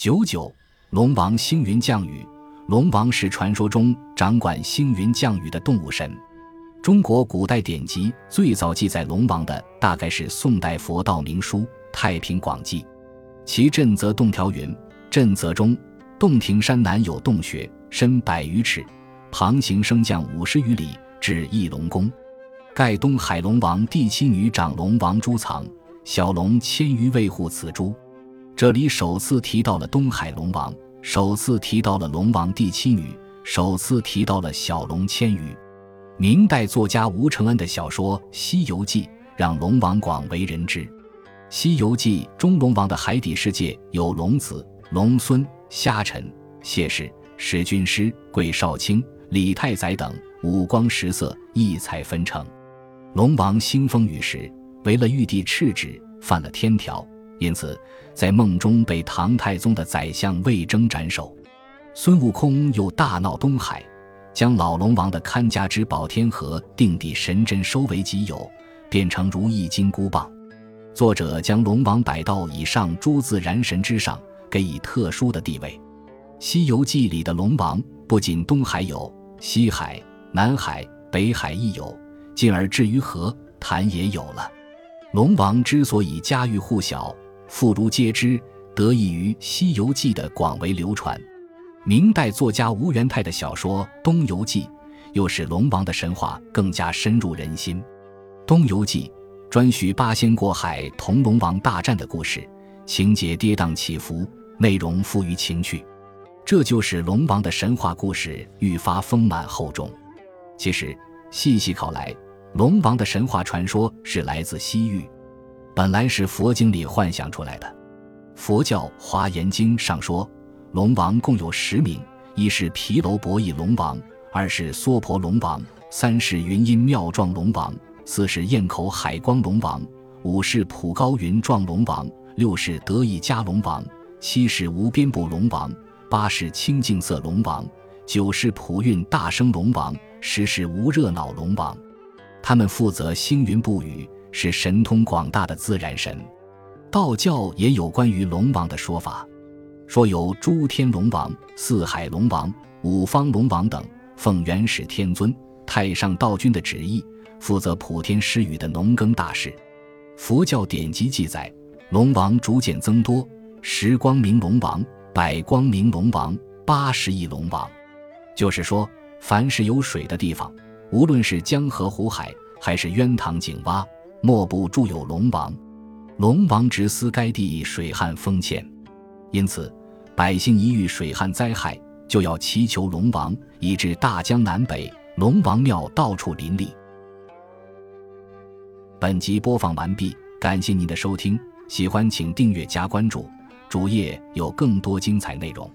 九九，龙王星云降雨。龙王是传说中掌管星云降雨的动物神。中国古代典籍最早记载龙王的，大概是宋代佛道明书《太平广记》，其震则洞条云：“震则中，洞庭山南有洞穴，深百余尺，旁行升降五十余里，至翼龙宫。盖东海龙王第七女长龙王珠藏，小龙千余位护此珠。”这里首次提到了东海龙王。首次提到了龙王第七女，首次提到了小龙千余。明代作家吴承恩的小说《西游记》让龙王广为人知。《西游记》中龙王的海底世界有龙子、龙孙、虾臣、谢氏、史君师、桂少卿、李太宰等，五光十色，异彩纷呈。龙王兴风雨时，为了玉帝敕旨，犯了天条。因此，在梦中被唐太宗的宰相魏征斩首。孙悟空又大闹东海，将老龙王的看家之宝天河定地神针收为己有，变成如意金箍棒。作者将龙王摆到以上诸自然神之上，给予特殊的地位。《西游记》里的龙王不仅东海有，西海、南海、北海亦有，进而至于河潭也有了。龙王之所以家喻户晓。妇孺皆知，得益于《西游记》的广为流传。明代作家吴元泰的小说《东游记》，又使龙王的神话更加深入人心。《东游记》专叙八仙过海同龙王大战的故事，情节跌宕起伏，内容富于情趣，这就使龙王的神话故事愈发丰满厚重。其实，细细考来，龙王的神话传说是来自西域。本来是佛经里幻想出来的。佛教《华严经》上说，龙王共有十名：一是毗楼博弈龙王，二是娑婆龙王，三是云音妙状龙王，四是堰口海光龙王，五是普高云状龙王，六是得意迦龙王，七是无边部龙王，八是清净色龙王，九是普运大声龙王，十是无热恼龙王。他们负责星云布雨。是神通广大的自然神，道教也有关于龙王的说法，说有诸天龙王、四海龙王、五方龙王等，奉元始天尊、太上道君的旨意，负责普天施雨的农耕大事。佛教典籍记载，龙王逐渐增多，十光明龙王、百光明龙王、八十亿龙王，就是说，凡是有水的地方，无论是江河湖海，还是渊塘井洼。莫不住有龙王，龙王直司该地水旱丰欠，因此百姓一遇水旱灾害，就要祈求龙王，以致大江南北龙王庙到处林立。本集播放完毕，感谢您的收听，喜欢请订阅加关注，主页有更多精彩内容。